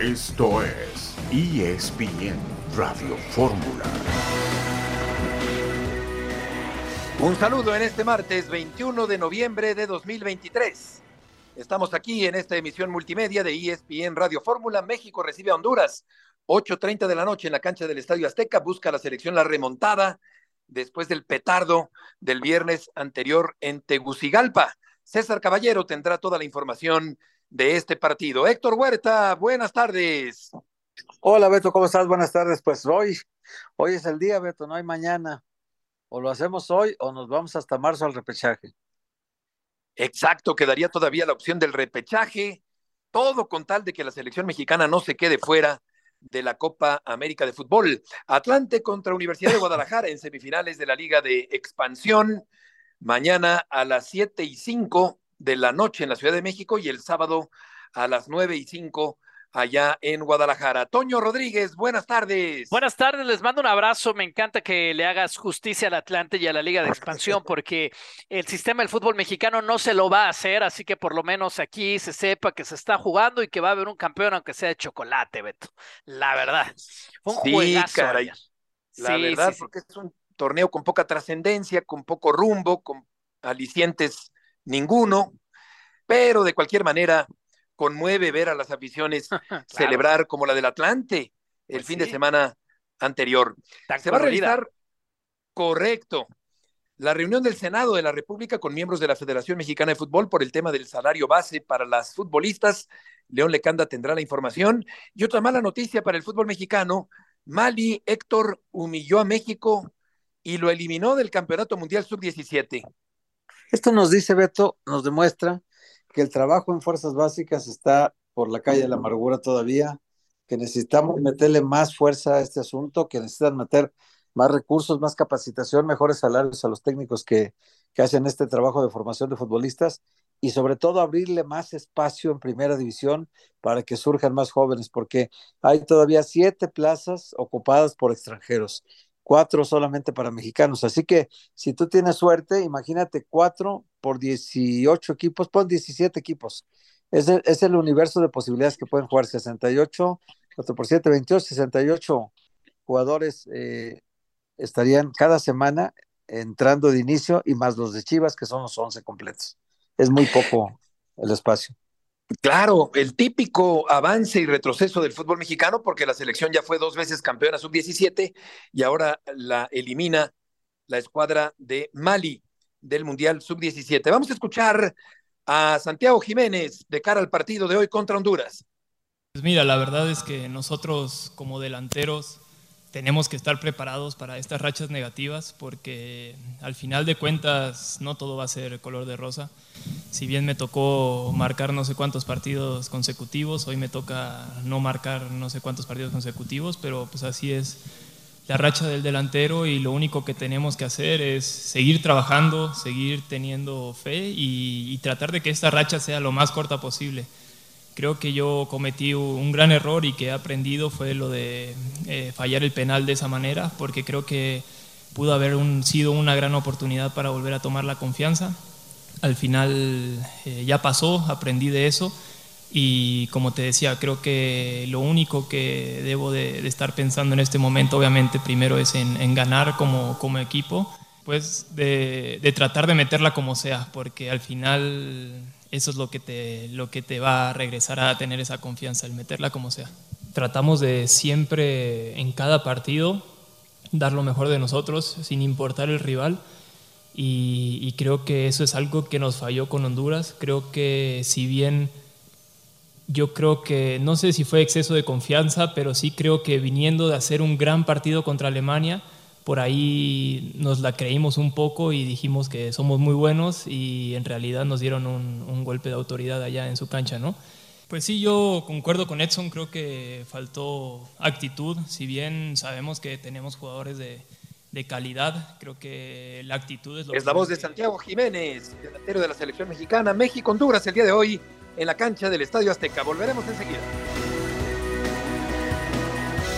Esto es ESPN Radio Fórmula. Un saludo en este martes 21 de noviembre de 2023. Estamos aquí en esta emisión multimedia de ESPN Radio Fórmula. México recibe a Honduras. 8.30 de la noche en la cancha del Estadio Azteca. Busca la selección la remontada después del petardo del viernes anterior en Tegucigalpa. César Caballero tendrá toda la información de este partido. Héctor Huerta, buenas tardes. Hola Beto, ¿cómo estás? Buenas tardes. Pues hoy, hoy es el día, Beto, no hay mañana. O lo hacemos hoy o nos vamos hasta marzo al repechaje. Exacto, quedaría todavía la opción del repechaje, todo con tal de que la selección mexicana no se quede fuera de la Copa América de Fútbol. Atlante contra Universidad de Guadalajara en semifinales de la Liga de Expansión. Mañana a las siete y cinco de la noche en la Ciudad de México y el sábado a las nueve y cinco allá en Guadalajara. Toño Rodríguez, buenas tardes. Buenas tardes, les mando un abrazo. Me encanta que le hagas justicia al Atlante y a la Liga de Expansión, porque el sistema del fútbol mexicano no se lo va a hacer, así que por lo menos aquí se sepa que se está jugando y que va a haber un campeón, aunque sea de chocolate, Beto. La verdad. un sí, caray. La verdad, porque es un torneo con poca trascendencia, con poco rumbo, con alicientes ninguno, pero de cualquier manera conmueve ver a las aficiones celebrar como la del Atlante el Pues fin de semana anterior. Tan Se va a realizar, correcto, la reunión del Senado de la República con miembros de la Federación Mexicana de Fútbol por el tema del salario base para las futbolistas. León Lecanda tendrá la información. Y otra mala noticia para el fútbol mexicano, Mali Héctor humilló a México y lo eliminó del Campeonato Mundial Sub-17. Esto nos dice, Beto, nos demuestra que el trabajo en fuerzas básicas está por la calle de la amargura todavía, que necesitamos meterle más fuerza a este asunto, que necesitan meter más recursos, más capacitación, mejores salarios a los técnicos que, que hacen este trabajo de formación de futbolistas y sobre todo abrirle más espacio en primera división para que surjan más jóvenes, porque hay todavía siete plazas ocupadas por extranjeros, cuatro solamente para mexicanos. Así que si tú tienes suerte, imagínate cuatro por 18 equipos, pon 17 equipos. Es el, es el universo de posibilidades que pueden jugar 68, 4 por 7, 28, 68 jugadores eh, estarían cada semana entrando de inicio y más los de Chivas, que son los 11 completos. Es muy poco el espacio. Claro, el típico avance y retroceso del fútbol mexicano, porque la selección ya fue dos veces campeona sub-17 y ahora la elimina la escuadra de Mali del Mundial sub-17. Vamos a escuchar a Santiago Jiménez de cara al partido de hoy contra Honduras. Pues mira, la verdad es que nosotros como delanteros tenemos que estar preparados para estas rachas negativas porque al final de cuentas no todo va a ser color de rosa. Si bien me tocó marcar no sé cuántos partidos consecutivos, hoy me toca no marcar no sé cuántos partidos consecutivos, pero pues así es la racha del delantero y lo único que tenemos que hacer es seguir trabajando, seguir teniendo fe y, y tratar de que esta racha sea lo más corta posible creo que yo cometí un gran error y que he aprendido fue lo de eh, fallar el penal de esa manera, porque creo que pudo haber un, sido una gran oportunidad para volver a tomar la confianza. Al final eh, ya pasó, aprendí de eso y como te decía, creo que lo único que debo de, de estar pensando en este momento, obviamente, primero es en, en ganar como, como equipo, pues de, de tratar de meterla como sea, porque al final eso es lo que, te, lo que te va a regresar a tener esa confianza, el meterla como sea. Tratamos de siempre, en cada partido, dar lo mejor de nosotros, sin importar el rival. Y, y, creo que eso es algo que nos falló con Honduras. Creo que si bien yo creo que, no sé si fue exceso de confianza, pero sí creo que viniendo de hacer un gran partido contra Alemania, por ahí nos la creímos un poco y dijimos que somos muy buenos y en realidad nos dieron un, un, golpe de autoridad allá en su cancha, ¿no? Pues sí, yo concuerdo con Edson, creo que faltó actitud, si bien sabemos que tenemos jugadores de, de calidad, creo que la actitud es lo Es la voz de Santiago Jiménez, delantero de la selección mexicana, México-Honduras el día de hoy en la cancha del Estadio Azteca. Volveremos enseguida.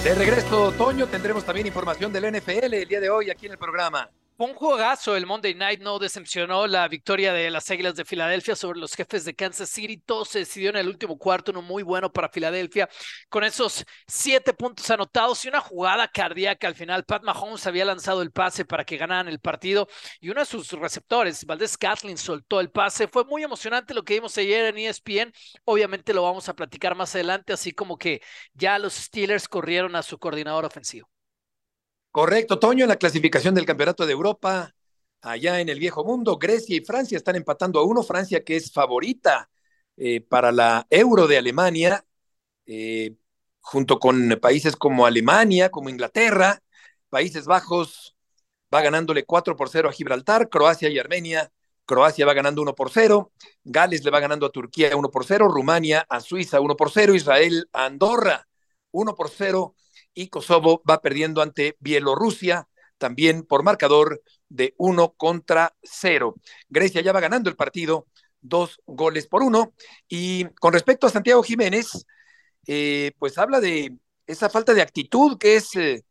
De regreso, Toño, tendremos también información del NFL el día de hoy aquí en el programa. Un juegazo el Monday Night, no decepcionó la victoria de las Águilas de Filadelfia sobre los jefes de Kansas City. Todo se decidió en el último cuarto, uno muy bueno para Filadelfia, con esos siete puntos anotados y una jugada cardíaca al final. Pat Mahomes había lanzado el pase para que ganaran el partido y uno de sus receptores, Valdés Catlin, soltó el pase. Fue muy emocionante lo que vimos ayer en ESPN. Obviamente lo vamos a platicar más adelante, así como que ya los Steelers corrieron a su coordinador ofensivo. Correcto, Toño, en la clasificación del Campeonato de Europa, allá en el Viejo Mundo, Grecia y Francia están empatando a uno. Francia, que es favorita eh, para la Euro de Alemania, eh, junto con países como Alemania, como Inglaterra, Países Bajos va ganándole 4 por 0 a Gibraltar, Croacia y Armenia. Croacia va ganando 1 por 0, Gales le va ganando a Turquía 1 por 0, Rumania a Suiza 1 por 0, Israel a Andorra 1 por 0 y Kosovo va perdiendo ante Bielorrusia también por marcador de uno contra cero. Grecia ya va ganando el partido, dos goles por uno. Y con respecto a Santiago Jiménez, eh, pues habla de esa falta de actitud que es eh,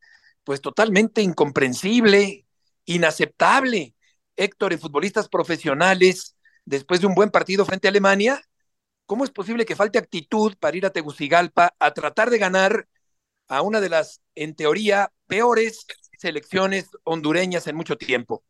pues totalmente incomprensible, inaceptable. Héctor, en futbolistas profesionales, después de un buen partido frente a Alemania, ¿cómo es posible que falte actitud para ir a Tegucigalpa a tratar de ganar a una de las, en teoría, peores selecciones hondureñas en mucho tiempo.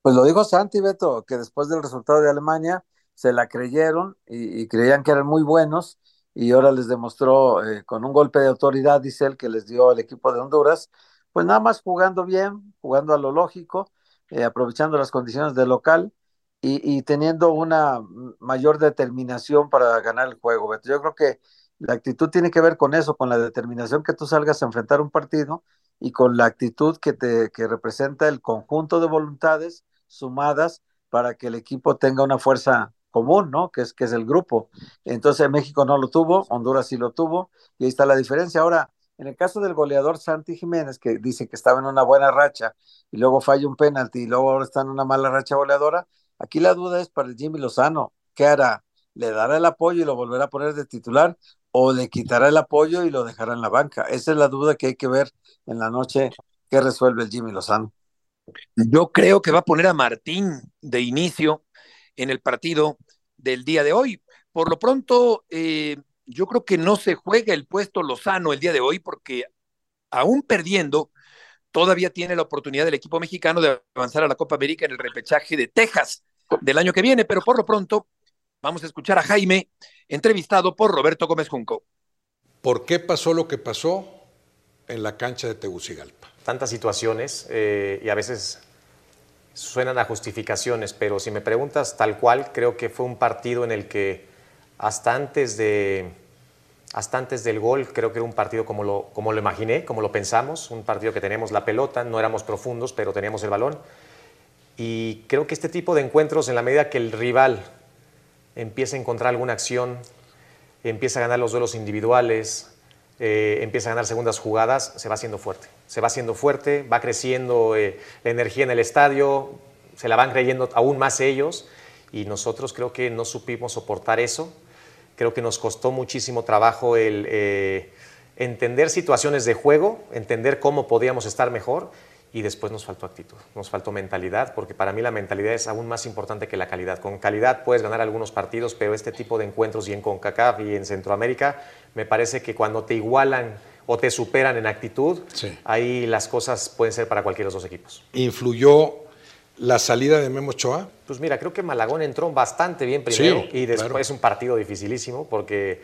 Pues lo dijo Santi Beto, que después del resultado de Alemania se la creyeron y, creían que eran muy buenos y ahora les demostró eh, con un golpe de autoridad, dice él, que les dio el equipo de Honduras, pues nada más jugando bien, jugando a lo lógico, eh, aprovechando las condiciones del local y, y, teniendo una mayor determinación para ganar el juego. Beto. Yo creo que la actitud tiene que ver con eso, con la determinación que tú salgas a enfrentar un partido y con la actitud que te que representa el conjunto de voluntades sumadas para que el equipo tenga una fuerza común, ¿no? Que es que es el grupo. Entonces México no lo tuvo, Honduras sí lo tuvo y ahí está la diferencia. Ahora, en el caso del goleador Santi Jiménez que dice que estaba en una buena racha y luego falla un penalti y luego ahora está en una mala racha goleadora, aquí la duda es para el Jimmy Lozano, ¿qué hará? ¿Le dará el apoyo y lo volverá a poner de titular o le quitará el apoyo y lo dejará en la banca. Esa es la duda que hay que ver en la noche que resuelve el Jimmy Lozano. Yo creo que va a poner a Martín de inicio en el partido del día de hoy. Por lo pronto, eh, yo creo que no se juega el puesto Lozano el día de hoy porque aún perdiendo, todavía tiene la oportunidad del equipo mexicano de avanzar a la Copa América en el repechaje de Texas del año que viene, pero por lo pronto vamos a escuchar a Jaime entrevistado por Roberto Gómez Junco. ¿Por qué pasó lo que pasó en la cancha de Tegucigalpa? Tantas situaciones eh, y a veces suenan a justificaciones, pero si me preguntas tal cual, creo que fue un partido en el que hasta antes de hasta antes del gol, creo que era un partido como lo, como lo imaginé, como lo pensamos, un partido que teníamos la pelota, no éramos profundos, pero teníamos el balón. Y creo que este tipo de encuentros, en la medida que el rival empieza a encontrar alguna acción, empieza a ganar los duelos individuales, eh, empieza a ganar segundas jugadas, se va haciendo fuerte. Se va haciendo fuerte, va creciendo eh, la energía en el estadio, se la van creyendo aún más ellos y nosotros creo que no supimos soportar eso. Creo que nos costó muchísimo trabajo el eh, entender situaciones de juego, entender cómo podíamos estar mejor y después nos faltó actitud, nos faltó mentalidad, porque para mí la mentalidad es aún más importante que la calidad. Con calidad puedes ganar algunos partidos, pero este tipo de encuentros y en CONCACAF y en Centroamérica, me parece que cuando te igualan o te superan en actitud, ahí las cosas pueden ser para cualquiera de los dos equipos. ¿Influyó la salida de Memo Ochoa? Pues mira, creo que Malagón entró bastante bien primero y después es un partido dificilísimo porque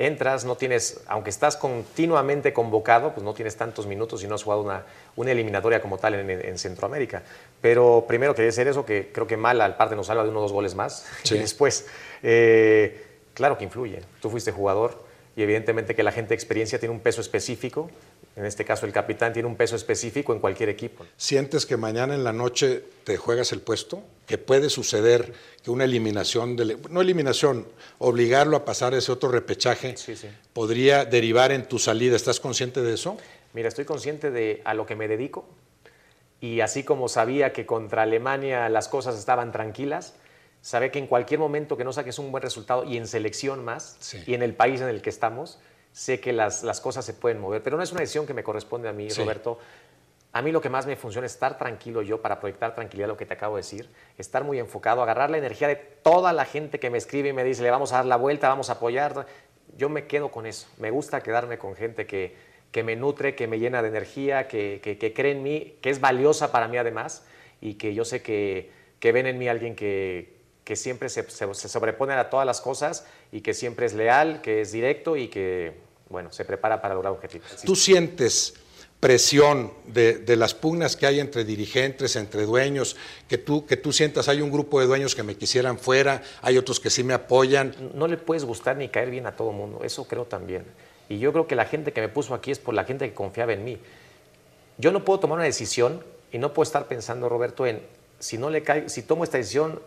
entras, no tienes, aunque estás continuamente convocado, pues no tienes tantos minutos y no has jugado una, una eliminatoria como tal en, Centroamérica. Pero primero quería decir eso, que creo que mal al parte nos salva de uno o dos goles más. Y después, eh, claro que influye. Tú fuiste jugador y evidentemente que la gente de experiencia tiene un peso específico. En este caso, el capitán tiene un peso específico en cualquier equipo. ¿Sientes que mañana en la noche te juegas el puesto? ¿Que puede suceder que una eliminación, de, no eliminación, obligarlo a pasar ese otro repechaje podría derivar en tu salida? ¿Estás consciente de eso? Mira, estoy consciente de a lo que me dedico y así como sabía que contra Alemania las cosas estaban tranquilas, sabe que en cualquier momento que no saques un buen resultado y en selección más y en el país en el que estamos, sé que las, las, cosas se pueden mover, pero no es una decisión que me corresponde a mí, Roberto. A mí lo que más me funciona es estar tranquilo yo para proyectar tranquilidad, lo que te acabo de decir, estar muy enfocado, agarrar la energía de toda la gente que me escribe y me dice, le vamos a dar la vuelta, vamos a apoyar. Yo me quedo con eso. Me gusta quedarme con gente que, que me nutre, que me llena de energía, que, que, cree en mí, que es valiosa para mí además y que yo sé que, que ven en mí alguien que, que siempre se, se, se, sobrepone a todas las cosas y que siempre es leal, que es directo y que, bueno, se prepara para lograr objetivos. ¿Tú sientes presión de, de, las pugnas que hay entre dirigentes, entre dueños, que tú, que tú sientas, hay un grupo de dueños que me quisieran fuera, hay otros que sí me apoyan? No le puedes gustar ni caer bien a todo mundo, eso creo también. Y yo creo que la gente que me puso aquí es por la gente que confiaba en mí. Yo no puedo tomar una decisión y no puedo estar pensando, Roberto, en si no le cae, si tomo esta decisión,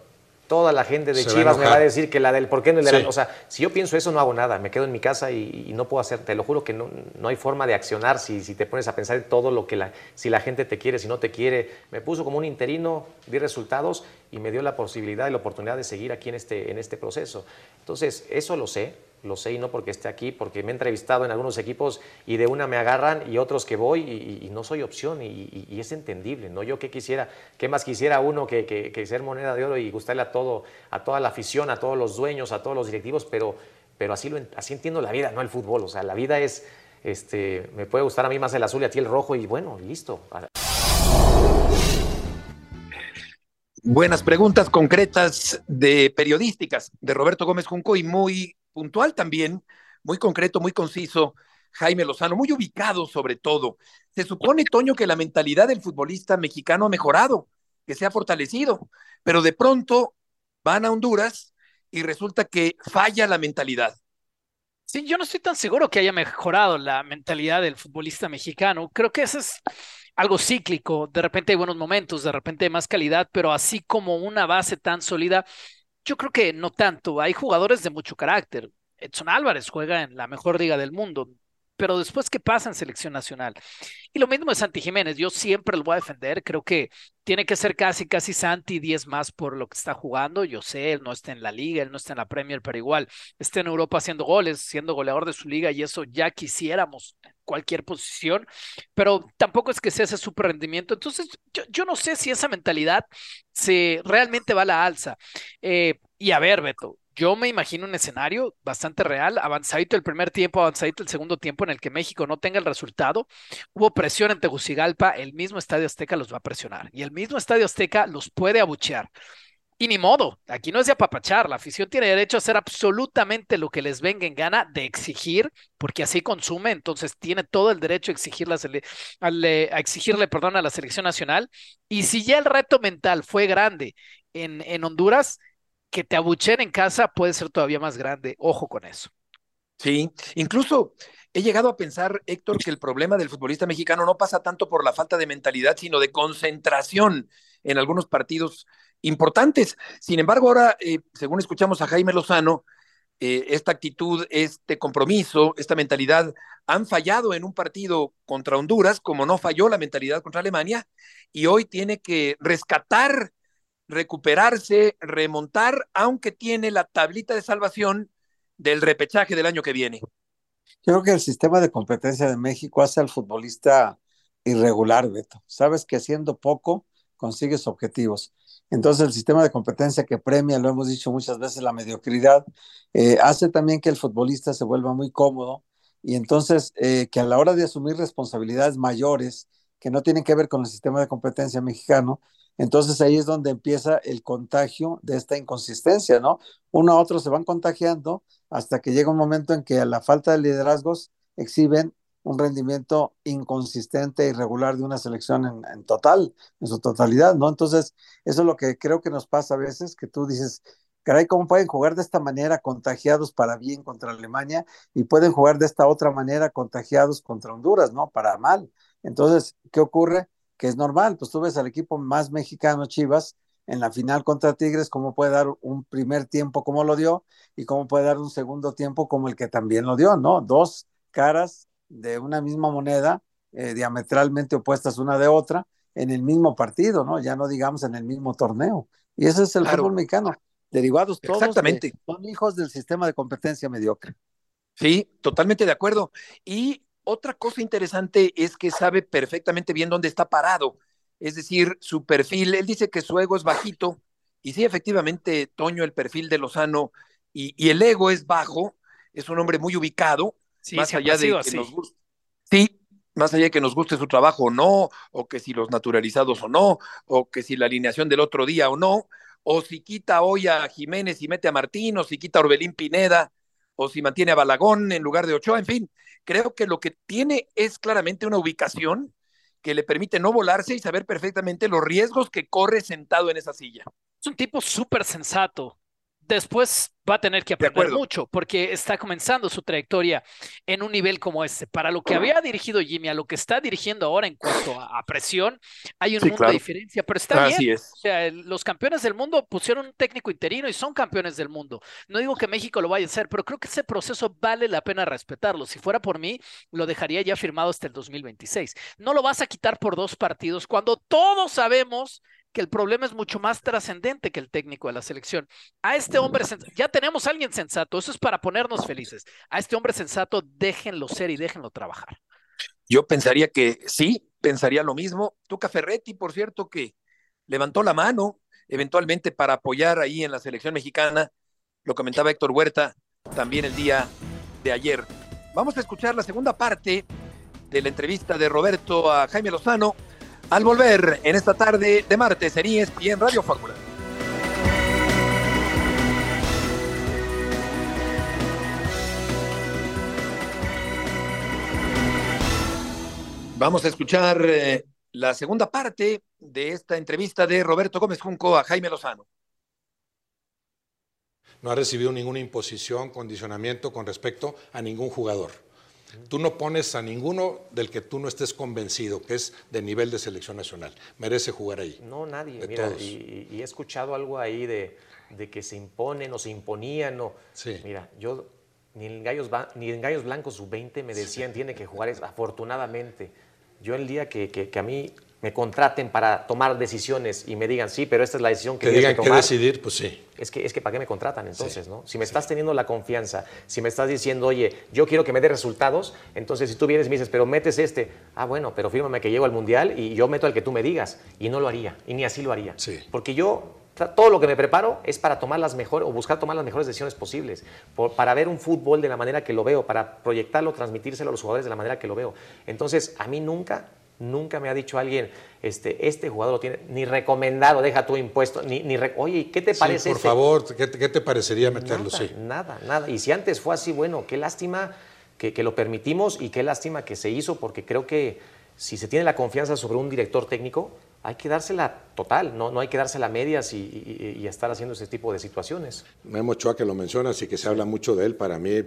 toda la gente de Chivas me va a decir que la del por qué no le O sea, si yo pienso eso, no hago nada. Me quedo en mi casa y, no puedo hacer. Te lo juro que no, no hay forma de accionar si, si, te pones a pensar en todo lo que la. Si la gente te quiere, si no te quiere. Me puso como un interino, di resultados y me dio la posibilidad y la oportunidad de seguir aquí en este, en este proceso. Entonces, eso lo sé lo sé y no porque esté aquí, porque me he entrevistado en algunos equipos y de una me agarran y otros que voy y, no soy opción y, es entendible, ¿no? Yo qué quisiera, qué más quisiera uno que, ser moneda de oro y gustarle a todo, a toda la afición, a todos los dueños, a todos los directivos, pero, pero así, lo, así entiendo la vida, no el fútbol, o sea, la vida es, este, me puede gustar a mí más el azul y a ti el rojo y bueno, listo. Buenas preguntas concretas de periodísticas de Roberto Gómez Junco y muy puntual también, muy concreto, muy conciso, Jaime Lozano, muy ubicado sobre todo. Se supone, Toño, que la mentalidad del futbolista mexicano ha mejorado, que se ha fortalecido, pero de pronto van a Honduras y resulta que falla la mentalidad. Sí, yo no estoy tan seguro que haya mejorado la mentalidad del futbolista mexicano. Creo que eso es algo cíclico. De repente hay buenos momentos, de repente hay más calidad, pero así como una base tan sólida, yo creo que no tanto. Hay jugadores de mucho carácter. Edson Álvarez juega en la mejor liga del mundo, pero después, ¿qué pasa en selección nacional? Y lo mismo de Santi Jiménez, yo siempre lo voy a defender, creo que tiene que ser casi, casi Santi 10 más por lo que está jugando, yo sé, él no está en la liga, él no está en la Premier, pero igual está en Europa haciendo goles, siendo goleador de su liga y eso ya quisiéramos cualquier posición, pero tampoco es que sea ese super rendimiento, entonces yo, yo no sé si esa mentalidad se realmente va a la alza. Eh, y a ver, Beto, yo me imagino un escenario bastante real, avanzadito el primer tiempo, avanzadito el segundo tiempo en el que México no tenga el resultado. Hubo presión en Tegucigalpa, el mismo Estadio Azteca los va a presionar y el mismo Estadio Azteca los puede abuchear. Y ni modo, aquí no es de apapachar, la afición tiene derecho a hacer absolutamente lo que les venga en gana de exigir, porque así consume, entonces tiene todo el derecho a, exigirle, a exigirle perdón, a la selección nacional. Y si ya el reto mental fue grande en, en Honduras, que te abuchen en casa puede ser todavía más grande. Ojo con eso. Sí, incluso he llegado a pensar, Héctor, que el problema del futbolista mexicano no pasa tanto por la falta de mentalidad, sino de concentración en algunos partidos importantes. Sin embargo, ahora, eh, según escuchamos a Jaime Lozano, eh, esta actitud, este compromiso, esta mentalidad han fallado en un partido contra Honduras, como no falló la mentalidad contra Alemania, y hoy tiene que rescatar recuperarse, remontar, aunque tiene la tablita de salvación del repechaje del año que viene. Creo que el sistema de competencia de México hace al futbolista irregular, Beto. Sabes que haciendo poco consigues objetivos. Entonces el sistema de competencia que premia, lo hemos dicho muchas veces, la mediocridad, eh, hace también que el futbolista se vuelva muy cómodo y entonces eh, que a la hora de asumir responsabilidades mayores que no tienen que ver con el sistema de competencia mexicano, entonces ahí es donde empieza el contagio de esta inconsistencia, ¿no? Uno a otro se van contagiando hasta que llega un momento en que a la falta de liderazgos exhiben un rendimiento inconsistente, irregular de una selección en, total, en su totalidad, ¿no? Entonces, eso es lo que creo que nos pasa a veces, que tú dices, caray, ¿cómo pueden jugar de esta manera contagiados para bien contra Alemania y pueden jugar de esta otra manera contagiados contra Honduras, ¿no? Para mal. Entonces, ¿qué ocurre? Que es normal, pues tú ves al equipo más mexicano, Chivas, en la final contra Tigres, cómo puede dar un primer tiempo como lo dio y cómo puede dar un segundo tiempo como el que también lo dio, ¿no? Dos caras de una misma moneda, eh, diametralmente opuestas una de otra, en el mismo partido, ¿no? Ya no digamos en el mismo torneo. Y ese es el fútbol mexicano. Derivados todos Exactamente. son hijos del sistema de competencia mediocre. Sí, totalmente de acuerdo. Y otra cosa interesante es que sabe perfectamente bien dónde está parado. Es decir, su perfil, él dice que su ego es bajito, y sí, efectivamente, Toño, el perfil de Lozano y, y el ego es bajo, es un hombre muy ubicado, Sí, más allá de que así. nos guste. Sí, más allá de que nos guste su trabajo o no, o que si los naturalizados o no, o que si la alineación del otro día o no, o si quita hoy a Jiménez y mete a Martín, o si quita a Orbelín Pineda, o si mantiene a Balagón en lugar de Ochoa, en fin, creo que lo que tiene es claramente una ubicación que le permite no volarse y saber perfectamente los riesgos que corre sentado en esa silla. Es un tipo súper sensato. Después va a tener que De aprender mucho porque está comenzando su trayectoria en un nivel como este. Para lo que había dirigido Jimmy, a lo que está dirigiendo ahora en cuanto a, a presión, hay un Sí, mundo claro. de diferencia, pero está Así bien. es. O sea, los campeones del mundo pusieron un técnico interino y son campeones del mundo. No digo que México lo vaya a hacer, pero creo que ese proceso vale la pena respetarlo. Si fuera por mí, lo dejaría ya firmado hasta el 2026. No lo vas a quitar por dos partidos cuando todos sabemos que el problema es mucho más trascendente que el técnico de la selección. A este hombre, ya tenemos a alguien sensato, eso es para ponernos felices. A este hombre sensato, déjenlo ser y déjenlo trabajar. Yo pensaría que sí, pensaría lo mismo. Tuca Ferretti, por cierto, que levantó la mano eventualmente para apoyar ahí en la selección mexicana. Lo comentaba Héctor Huerta también el día de ayer. Vamos a escuchar la segunda parte de la entrevista de Roberto a Jaime Lozano al volver en esta tarde de martes en ESPN Radio Fórmula. Vamos a escuchar eh, la segunda parte de esta entrevista de Roberto Gómez Junco a Jaime Lozano. No ha recibido ninguna imposición, condicionamiento con respecto a ningún jugador. Tú no pones a ninguno del que tú no estés convencido que es de nivel de selección nacional. Merece jugar ahí. No, nadie. De Mira, todos. y, he escuchado algo ahí de, de que se imponen o se imponían. O, Sí. Mira, yo ni en Gallos, ni en Gallos Blancos sub-20 me decían tiene que jugar, afortunadamente. Yo el día que, que- que a mí me contraten para tomar decisiones y me digan, sí, pero esta es la decisión que tienes digan que tomar. decidir, pues sí. Es que, es que ¿para qué me contratan entonces? ¿no? Si me estás teniendo la confianza, si me estás diciendo, oye, yo quiero que me dé resultados, entonces si tú vienes y me dices, pero metes este, ah, bueno, pero fírmame que llego al Mundial y yo meto al que tú me digas. Y no lo haría, y ni así lo haría. Sí. Porque yo, todo lo que me preparo es para tomar las mejores, o buscar tomar las mejores decisiones posibles, por- para ver un fútbol de la manera que lo veo, para proyectarlo, transmitírselo a los jugadores de la manera que lo veo. Entonces, a mí nunca... Nunca me ha dicho alguien, este, este jugador lo tiene, ni recomendado, deja tu impuesto, ni, ni oye, ¿qué te Sí, parece por este? favor, ¿qué, te- qué te parecería meterlo? Nada, Sí. nada, nada. Y si antes fue así, bueno, qué lástima que, que lo permitimos y qué lástima que se hizo, porque creo que si se tiene la confianza sobre un director técnico, hay que dársela total, no, no hay que dársela a medias y, y- y estar haciendo ese tipo de situaciones. Memo Ochoa, que lo mencionas y que se habla mucho de él, para mí,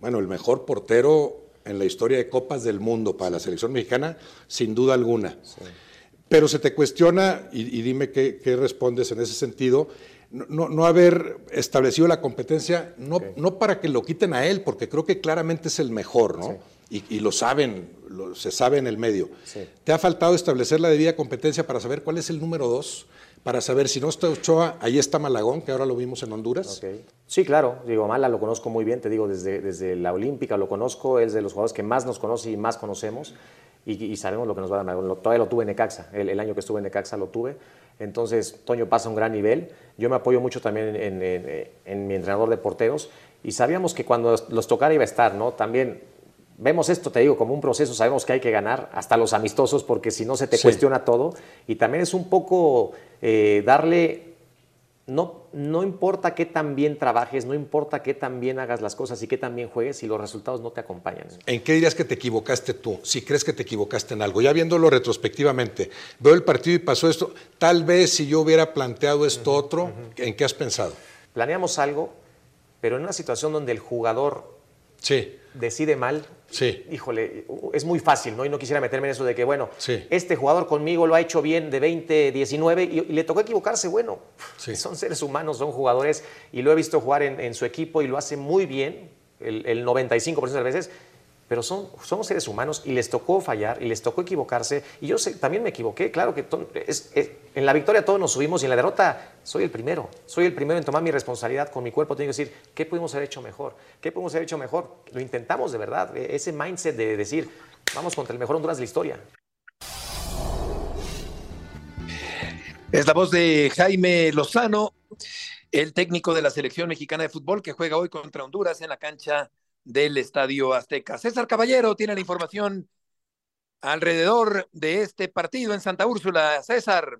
bueno, el mejor portero en la historia de Copas del Mundo para la selección mexicana, sin duda alguna. Pero se te cuestiona, y, y dime qué, qué respondes en ese sentido, no, haber establecido la competencia, no, no para que lo quiten a él, porque creo que claramente es el mejor, ¿no? Y, y lo saben, lo- se sabe en el medio. Sí. ¿Te ha faltado establecer la debida competencia para saber cuál es el número dos? Para saber si no está Ochoa, ahí está Malagón, que ahora lo vimos en Honduras. Sí, claro, digo, Mala lo conozco muy bien, te digo, desde, desde la Olímpica lo conozco, es de los jugadores que más nos conoce y más conocemos, y, sabemos lo que nos va a dar. Lo- Todavía lo tuve en Necaxa, el, año que estuve en Necaxa lo tuve, entonces Toño pasa un gran nivel, yo me apoyo mucho también en, en- en- en mi entrenador de porteros, y sabíamos que cuando los tocara iba a estar, ¿no? También vemos esto, te digo, como un proceso, sabemos que hay que ganar, hasta los amistosos, porque si no se te Sí. cuestiona todo, y también es un poco eh, darle no, no importa qué tan bien trabajes, no importa qué tan bien hagas las cosas y qué tan bien juegues si los resultados no te acompañan. ¿En qué dirías que te equivocaste tú? Si crees que te equivocaste en algo, ya viéndolo retrospectivamente, veo el partido y pasó esto, tal vez si yo hubiera planteado esto otro, ¿en qué has pensado? Planeamos algo, pero en una situación donde el jugador Sí, decide mal, sí, híjole, es muy fácil, ¿no? Y no quisiera meterme en eso de que, bueno, Sí. este jugador conmigo lo ha hecho bien de 20, 19 y, y le tocó equivocarse, bueno, Sí. son seres humanos, son jugadores y lo he visto jugar en, en su equipo y lo hace muy bien, el, el 95% de las veces, pero son, somos seres humanos y les tocó fallar y les tocó equivocarse. Y yo también me equivoqué, claro que en la victoria todos nos subimos y en la derrota soy el primero. Soy el primero en tomar mi responsabilidad con mi cuerpo. Tengo que decir, ¿qué pudimos haber hecho mejor? ¿Qué pudimos haber hecho mejor? Lo intentamos de verdad. E, ese mindset de decir, vamos contra el mejor Honduras de la historia. Es la voz de Jaime Lozano, el técnico de la selección mexicana de fútbol que juega hoy contra Honduras en la cancha del Estadio Azteca. César Caballero tiene la información alrededor de este partido en Santa Úrsula. César.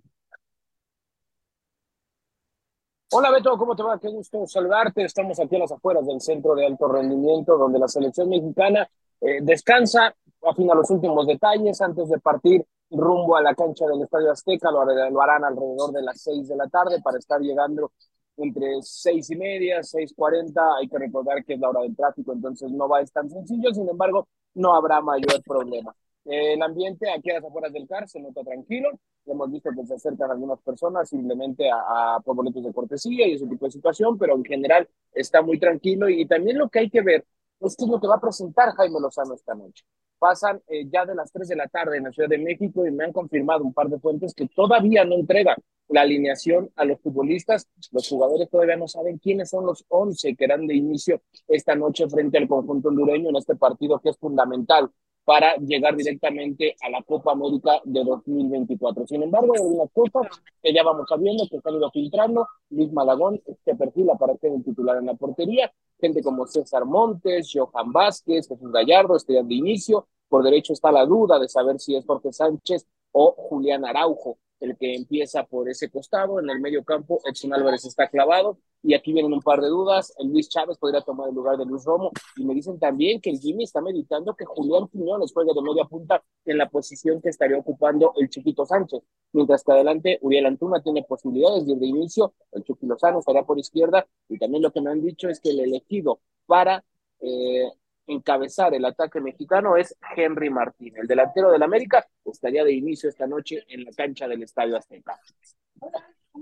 Hola Beto, ¿cómo te va? Qué gusto saludarte. Estamos aquí a las afueras del centro de alto rendimiento donde la selección mexicana eh, descansa, afina los últimos detalles antes de partir rumbo a la cancha del Estadio Azteca, lo, harán alrededor de las seis de la tarde para estar llegando entre seis y media, seis cuarenta, hay que recordar que es la hora del tráfico, entonces no va a estar tan sencillo, sin embargo, no habrá mayor problema. El ambiente aquí a las afueras del CAR se nota tranquilo, hemos visto que se acercan algunas personas simplemente a, a por boletos de cortesía y ese tipo de situación, pero en general está muy tranquilo y también lo que hay que ver es qué es lo que va a presentar Jaime Lozano esta noche pasan eh, ya de las 3 de la tarde en la Ciudad de México y me han confirmado un par de fuentes que todavía no entregan la alineación a los futbolistas. Los jugadores todavía no saben quiénes son los 11 que eran de inicio esta noche frente al conjunto hondureño en este partido que es fundamental para llegar directamente a la Copa América de 2024. Sin embargo, hay unas cosas que ya vamos sabiendo, que están ido filtrando. Luis Malagón se perfila para ser el titular en la portería. Gente como César Montes, Johan Vázquez, Jesús Gallardo, estudian de inicio. Por derecho está la duda de saber si es Jorge Sánchez o Julián Araujo el que empieza por ese costado. En el medio campo, Edson Álvarez está clavado. Y aquí vienen un par de dudas. El Luis Chávez podría tomar el lugar de Luis Romo. Y me dicen también que el Jimmy está meditando que Julián Quiñones juegue de media punta en la posición que estaría ocupando el Chiquito Sánchez. Mientras que adelante, Uriel Antuna tiene posibilidades de ir de inicio. El Chucky Lozano estaría por izquierda. Y también lo que me han dicho es que el elegido para eh, encabezar el ataque mexicano es Henry Martín. El delantero del América estaría de inicio esta noche en la cancha del Estadio Azteca.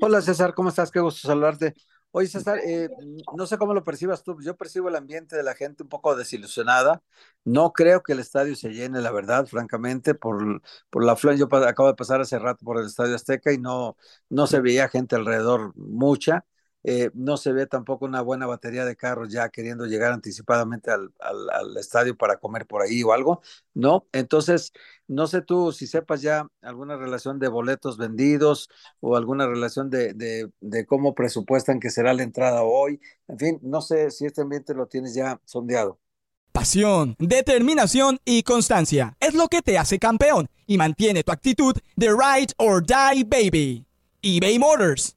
Hola César, ¿cómo estás? Qué gusto saludarte. Oye César, eh, no sé cómo lo percibas tú, yo percibo el ambiente de la gente un poco desilusionada. No creo que el estadio se llene, la verdad, francamente, por, por la afluencia. Yo acabo de pasar hace rato por el Estadio Azteca y no, no se veía gente alrededor mucha. Eh, no se ve tampoco una buena batería de carros ya queriendo llegar anticipadamente al, al, estadio para comer por ahí o algo, ¿no? Entonces, no sé tú si sepas ya alguna relación de boletos vendidos o alguna relación de, de, de cómo presupuestan que será la entrada hoy. En fin, no sé si este ambiente lo tienes ya sondeado. Pasión, determinación y constancia es lo que te hace campeón y mantiene tu actitud de ride or die baby. eBay Motors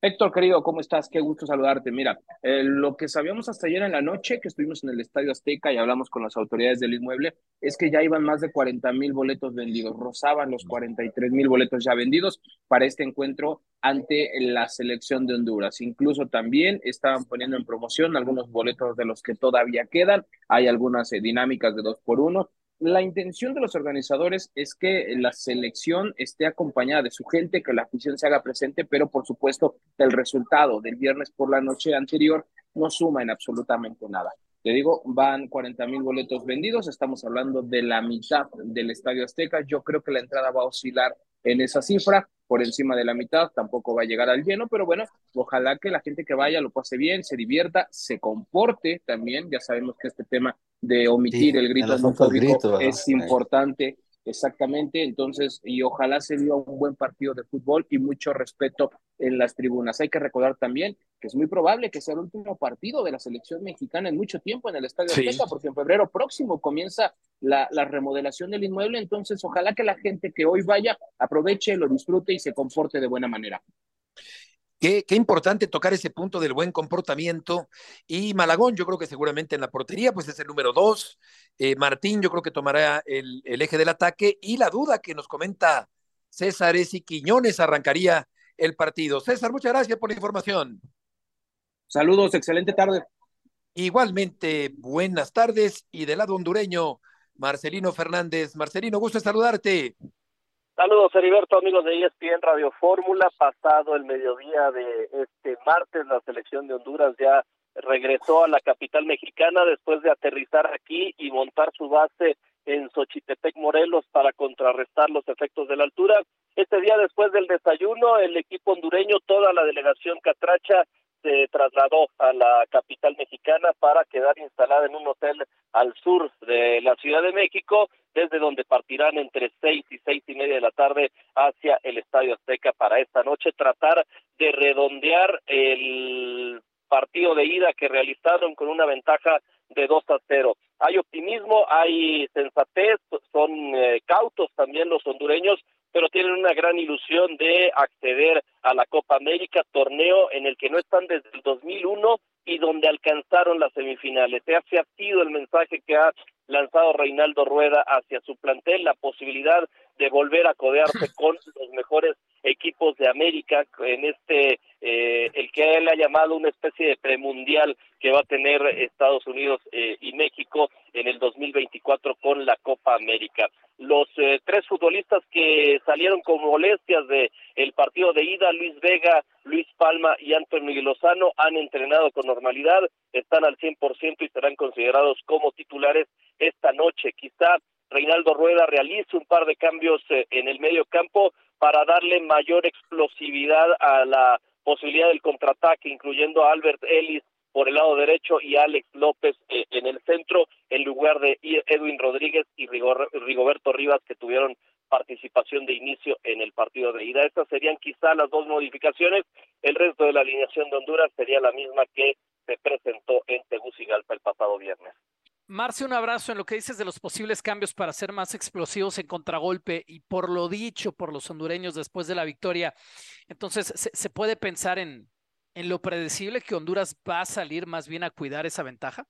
Héctor, querido, ¿cómo estás? Qué gusto saludarte. Mira, eh, lo que sabíamos hasta ayer en la noche, que estuvimos en el Estadio Azteca y hablamos con las autoridades del inmueble, es que ya iban más de 40 mil boletos vendidos, rozaban los 43 mil boletos ya vendidos para este encuentro ante la selección de Honduras. Incluso también estaban poniendo en promoción algunos boletos de los que todavía quedan. Hay algunas eh, dinámicas de dos por uno la intención de los organizadores es que la selección esté acompañada de su gente, que la afición se haga presente, pero por supuesto el resultado del viernes por la noche anterior no suma en absolutamente nada. Te digo, van 40 mil boletos vendidos, estamos hablando de la mitad del Estadio Azteca, yo creo que la entrada va a oscilar en esa cifra, por encima de la mitad, tampoco va a llegar al lleno, pero bueno, ojalá que la gente que vaya lo pase bien, se divierta, se comporte también, ya sabemos que este tema de omitir el grito homofóbico es importante exactamente. Entonces, y ojalá se dio un buen partido de fútbol y mucho respeto en las tribunas. Hay que recordar también que es muy probable que sea el último partido de la selección mexicana en mucho tiempo en el Estadio Azteca, porque en febrero próximo comienza la, la, remodelación del inmueble. Entonces, ojalá que la gente que hoy vaya aproveche, lo disfrute y se comporte de buena manera. Qué, qué, importante tocar ese punto del buen comportamiento. Y Malagón, yo creo que seguramente en la portería, pues es el número dos. Eh, Martín, yo creo que tomará el, el, eje del ataque. Y la duda que nos comenta César es si Quiñones arrancaría el partido. César, muchas gracias por la información. Saludos, excelente tarde. Igualmente, buenas tardes. Y del lado hondureño, Marcelino Fernández. Marcelino, gusto saludarte. Saludos, Heriberto, amigos de ESPN Radio Fórmula. Pasado el mediodía de este martes, la selección de Honduras ya regresó a la capital mexicana después de aterrizar aquí y montar su base en Xochitepec, Morelos, para contrarrestar los efectos de la altura. Este día, después del desayuno, el equipo hondureño, toda la delegación catracha, se trasladó a la capital mexicana para quedar instalada en un hotel al sur de la Ciudad de México, desde donde partirán entre seis y seis y media de la tarde hacia el Estadio Azteca para esta noche, tratar de redondear el partido de ida que realizaron con una ventaja de 2 a 0. Hay optimismo, hay sensatez, son eh, cautos también los hondureños pero tienen una gran ilusión de acceder a la Copa América, torneo en el que no están desde el 2001 y donde alcanzaron las semifinales. Ese ha sido el mensaje que ha lanzado Reinaldo Rueda hacia su plantel, la posibilidad de volver a codearse con los mejores equipos de América en este eh, el que él ha llamado una especie de premundial que va a tener Estados Unidos eh, y México en el 2024 con la Copa América. Los eh, tres futbolistas que salieron con molestias de el partido de ida, Luis Vega, Luis Palma y Antonio Lozano, han entrenado con normalidad, están al 100% y serán considerados como titulares esta noche. Quizá Reinaldo Rueda realice un par de cambios en el medio campo para darle mayor explosividad a la posibilidad del contraataque, incluyendo a Albert Ellis por el lado derecho y Alex López eh, en el centro, en lugar de Edwin Rodríguez y Rigoberto Rivas, que tuvieron participación de inicio en el partido de ida. Estas serían quizá las dos modificaciones. El resto de la alineación de Honduras sería la misma que se presentó en Tegucigalpa el pasado viernes. Marce, un abrazo en lo que dices de los posibles cambios para ser más explosivos en contragolpe y por lo dicho por los hondureños después de la victoria. Entonces, ¿se, se puede pensar en, en lo predecible que Honduras va a salir más bien a cuidar esa ventaja?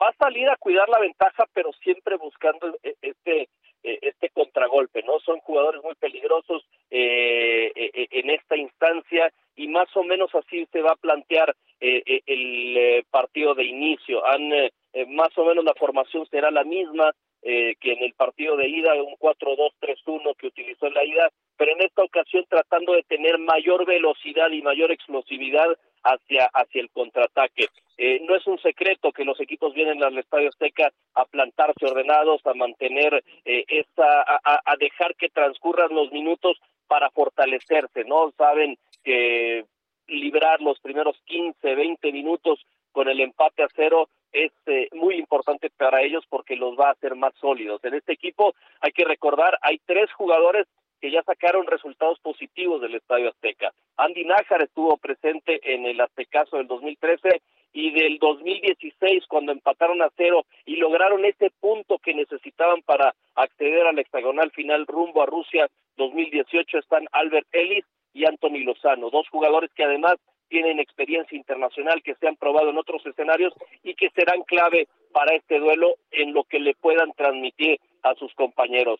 Va a salir a cuidar la ventaja, pero siempre buscando e, este e, este contragolpe, ¿no? Son jugadores muy peligrosos eh, e, en esta instancia y más o menos así se va a plantear eh, el eh, partido de inicio. Han eh, más o menos la formación será la misma eh, que en el partido de ida, un 4-2-3-1 que utilizó en la ida, pero en esta ocasión tratando de tener mayor velocidad y mayor explosividad hacia, hacia el contraataque. Eh, no es un secreto que los equipos vienen al Estadio Azteca a plantarse ordenados, a mantener eh, esa, a, a dejar que transcurran los minutos para fortalecerse, ¿no? Saben que librar los primeros 15, 20 minutos con el empate a cero es eh, muy importante para ellos porque los va a hacer más sólidos. En este equipo hay que recordar, hay tres jugadores que ya sacaron resultados positivos del Estadio Azteca. Andy Nájar estuvo presente en el Aztecaso del 2013 y del 2016 cuando empataron a cero y lograron ese punto que necesitaban para acceder al hexagonal final rumbo a Rusia 2018 están Albert Ellis y Anthony Lozano, dos jugadores que además tienen experiencia internacional, que se han probado en otros escenarios y que serán clave para este duelo en lo que le puedan transmitir a sus compañeros.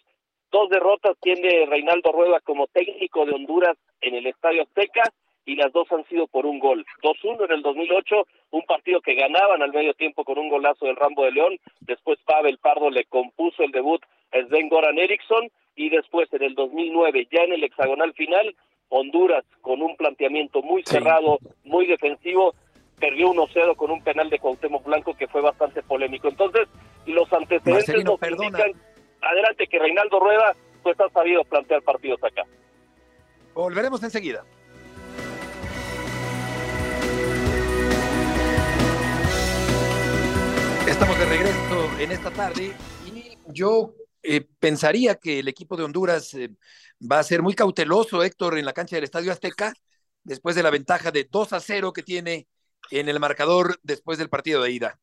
Dos derrotas tiene Reinaldo Rueda como técnico de Honduras en el Estadio Azteca y las dos han sido por un gol. 2-1 en el 2008, un partido que ganaban al medio tiempo con un golazo del Rambo de León. Después Pavel Pardo le compuso el debut a Sven Goran Eriksson y después en el 2009, ya en el hexagonal final, Honduras con un planteamiento muy cerrado, muy defensivo, perdió 1-0 con un penal de Cuauhtémoc Blanco que fue bastante polémico. Entonces, los antecedentes Marcelino, nos perdona. indican, adelante, que Reinaldo Rueda pues ha sabido plantear partidos acá. Volveremos enseguida. Estamos de regreso en esta tarde y yo eh, pensaría que el equipo de Honduras eh, va a ser muy cauteloso, Héctor, en la cancha del Estadio Azteca, después de la ventaja de 2 a 0 que tiene en el marcador después del partido de ida.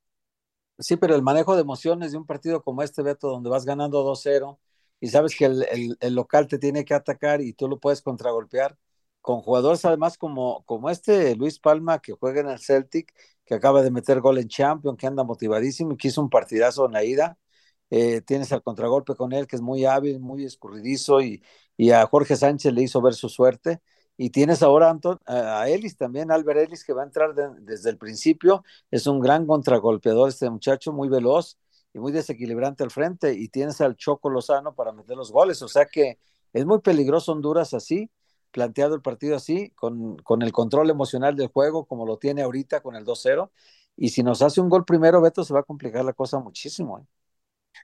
Sí, pero el manejo de emociones de un partido como este, Beto, donde vas ganando 2-0 y sabes que el, el, el, local te tiene que atacar y tú lo puedes contragolpear, con jugadores además como, como este Luis Palma que juega en el Celtic, que acaba de meter gol en Champions, que anda motivadísimo y que hizo un partidazo en la ida. Eh, tienes el contragolpe con él, que es muy hábil, muy escurridizo, y, y a Jorge Sánchez le hizo ver su suerte. Y tienes ahora a Ellis también, Albert Ellis, que va a entrar de, desde el principio. Es un gran contragolpeador este muchacho, muy veloz y muy desequilibrante al frente. Y tienes al Choco Lozano para meter los goles. O sea que es muy peligroso Honduras así, planteado el partido así, con, con el control emocional del juego, como lo tiene ahorita con el 2-0. Y si nos hace un gol primero, Beto, se va a complicar la cosa muchísimo. ¿eh?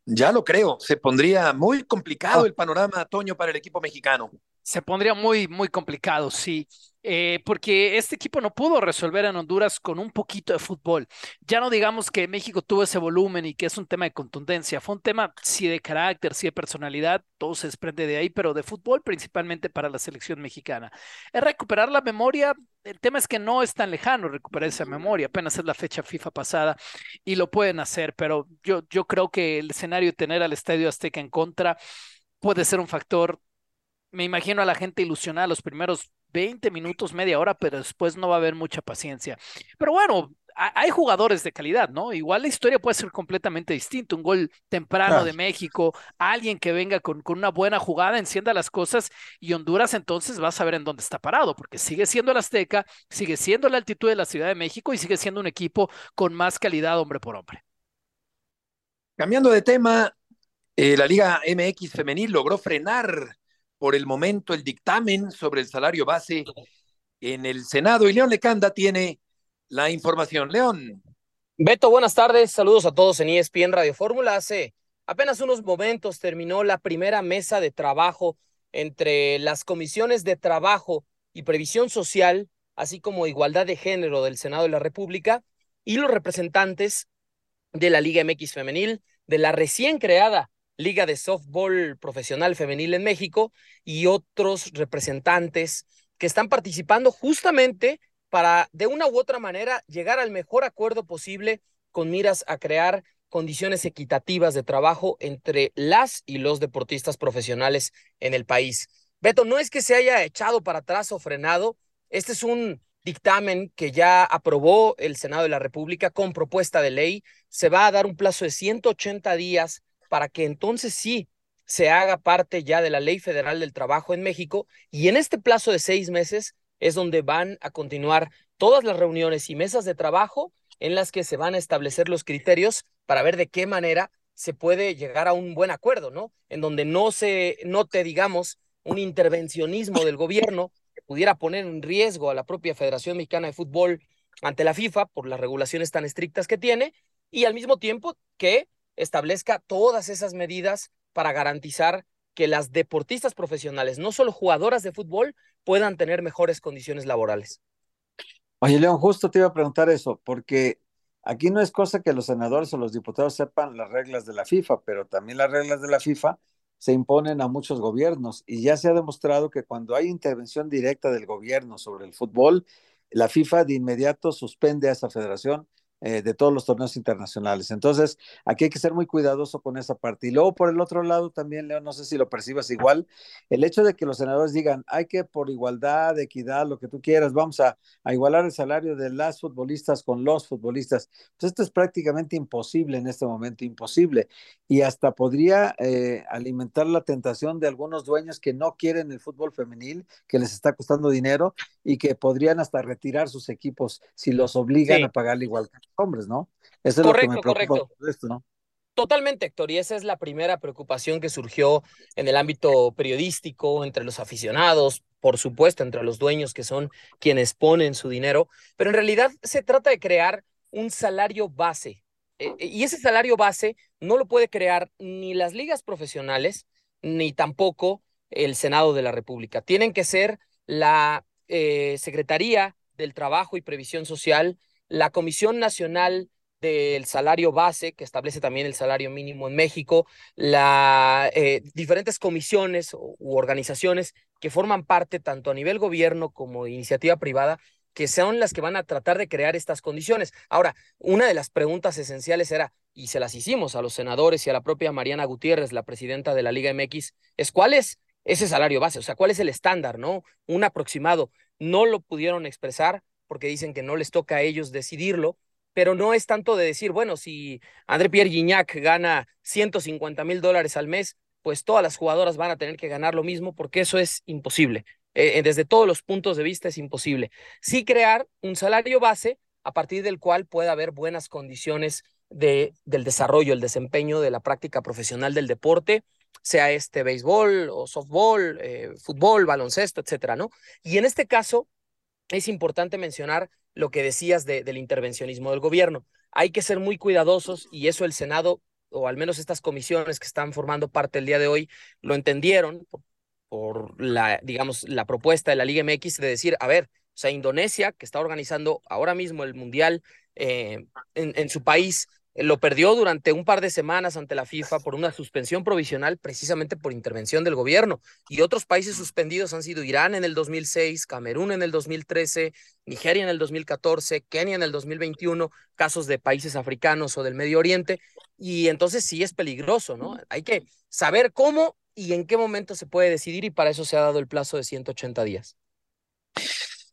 Ya lo creo, se pondría muy complicado el panorama, Toño, para el equipo mexicano. Se pondría muy, muy complicado, sí, eh, porque este equipo no pudo resolver en Honduras con un poquito de fútbol. Ya no digamos que México tuvo ese volumen y que es un tema de contundencia, fue un tema sí de carácter, sí de personalidad, todo se desprende de ahí, pero de fútbol principalmente para la selección mexicana. Es recuperar la memoria, el tema es que no es tan lejano recuperar esa memoria, apenas es la fecha FIFA pasada y lo pueden hacer, pero yo, yo creo que el escenario de tener al Estadio Azteca en contra puede ser un factor me imagino a la gente ilusionada los primeros 20 minutos, media hora, pero después no va a haber mucha paciencia. Pero bueno, hay jugadores de calidad, ¿no? Igual la historia puede ser completamente distinta. Un gol temprano claro. de México, alguien que venga con, con, una buena jugada, encienda las cosas y Honduras entonces va a saber en dónde está parado, porque sigue siendo el Azteca, sigue siendo la altitud de la Ciudad de México y sigue siendo un equipo con más calidad hombre por hombre. Cambiando de tema, eh, la Liga MX femenil logró frenar por el momento el dictamen sobre el salario base en el Senado. Y León Lecanda tiene la información. León. Beto, buenas tardes. Saludos a todos en ESPN Radio Fórmula. Hace apenas unos momentos terminó la primera mesa de trabajo entre las comisiones de trabajo y previsión social, así como igualdad de género del Senado de la República y los representantes de la Liga MX femenil, de la recién creada Liga de Softball Profesional Femenil en México y otros representantes que están participando justamente para, de una u otra manera, llegar al mejor acuerdo posible con miras a crear condiciones equitativas de trabajo entre las y los deportistas profesionales en el país. Beto, no es que se haya echado para atrás o frenado, este es un dictamen que ya aprobó el Senado de la República con propuesta de ley. Se va a dar un plazo de 180 días para que entonces sí se haga parte ya de la Ley Federal del Trabajo en México y en este plazo de seis meses es donde van a continuar todas las reuniones y mesas de trabajo en las que se van a establecer los criterios para ver de qué manera se puede llegar a un buen acuerdo, ¿no? En donde no se note, digamos, un intervencionismo del gobierno que pudiera poner en riesgo a la propia Federación Mexicana de Fútbol ante la FIFA por las regulaciones tan estrictas que tiene y al mismo tiempo que establezca todas esas medidas para garantizar que las deportistas profesionales, no solo jugadoras de fútbol, puedan tener mejores condiciones laborales. Oye, León, justo te iba a preguntar eso, porque aquí no es cosa que los senadores o los diputados sepan las reglas de la FIFA, pero también las reglas de la FIFA se imponen a muchos gobiernos y ya se ha demostrado que cuando hay intervención directa del gobierno sobre el fútbol, la FIFA de inmediato suspende a esa federación eh, de todos los torneos internacionales. Entonces, aquí hay que ser muy cuidadoso con esa parte. Y luego, por el otro lado, también, Leo, no sé si lo percibas igual, el hecho de que los senadores digan, hay que por igualdad, equidad, lo que tú quieras, vamos a, a igualar el salario de las futbolistas con los futbolistas. Pues esto es prácticamente imposible en este momento, imposible. Y hasta podría eh, alimentar la tentación de algunos dueños que no quieren el fútbol femenil, que les está costando dinero y que podrían hasta retirar sus equipos si los obligan sí. a pagarle igual hombres, ¿no? Eso es correcto, lo que me preocupa correcto. Esto, ¿no? Totalmente, Héctor, y esa es la primera preocupación que surgió en el ámbito periodístico, entre los aficionados, por supuesto, entre los dueños que son quienes ponen su dinero, pero en realidad se trata de crear un salario base. Eh, y ese salario base no lo puede crear ni las ligas profesionales, ni tampoco el Senado de la República. Tienen que ser la eh, Secretaría del Trabajo y Previsión Social, la Comisión Nacional del salario base, que establece también el salario mínimo en México, la, eh, diferentes comisiones u organizaciones que forman parte tanto a nivel gobierno como iniciativa privada, que son las que van a tratar de crear estas condiciones. Ahora, una de las preguntas esenciales era, y se las hicimos a los senadores y a la propia Mariana Gutiérrez, la presidenta de la Liga MX, es cuál es ese salario base, o sea, cuál es el estándar, ¿no? Un aproximado. No lo pudieron expresar porque dicen que no les toca a ellos decidirlo, pero no es tanto de decir, bueno, si André Pierre Gignac gana 150 mil dólares al mes, pues todas las jugadoras van a tener que ganar lo mismo, porque eso es imposible. Eh, eh, desde todos los puntos de vista es imposible. Sí crear un salario base a partir del cual pueda haber buenas condiciones de, del desarrollo, el desempeño de la práctica profesional del deporte, sea este béisbol o softball, eh, fútbol, baloncesto, etcétera, ¿no? Y en este caso, es importante mencionar lo que decías del intervencionismo del gobierno. Hay que ser muy cuidadosos y eso el Senado, o al menos estas comisiones que están formando parte el día de hoy, lo entendieron por, la, digamos, la propuesta de la Liga MX de decir, a ver, o sea, Indonesia, que está organizando ahora mismo el Mundial eh, en, en su país, lo perdió durante un par de semanas ante la FIFA por una suspensión provisional precisamente por intervención del gobierno. Y otros países suspendidos han sido Irán en el 2006, Camerún en el 2013, Nigeria en el 2014, Kenia en el 2021, casos de países africanos o del Medio Oriente. Y entonces sí es peligroso, ¿no? Hay que saber cómo y en qué momento se puede decidir y para eso se ha dado el plazo de 180 días.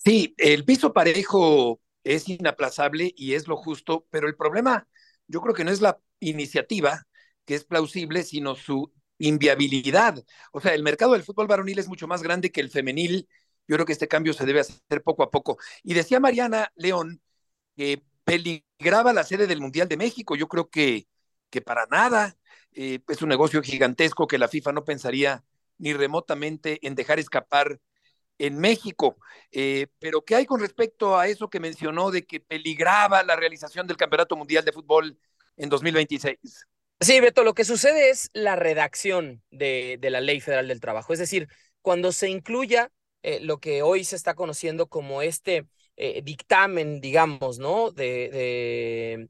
Sí, el piso parejo es inaplazable y es lo justo, pero el problema yo creo que no es la iniciativa que es plausible, sino su inviabilidad. O sea, el mercado del fútbol varonil es mucho más grande que el femenil. Yo creo que este cambio se debe hacer poco a poco. Y decía Mariana León que peligraba la sede del Mundial de México. Yo creo que, que para nada. Eh, es un negocio gigantesco que la FIFA no pensaría ni remotamente en dejar escapar en México. Eh, pero, ¿qué hay con respecto a eso que mencionó de que peligraba la realización del Campeonato Mundial de Fútbol en 2026? Sí, Beto, lo que sucede es la redacción de, la Ley Federal del Trabajo. Es decir, cuando se incluya eh, lo que hoy se está conociendo como este eh, dictamen, digamos, ¿no? De,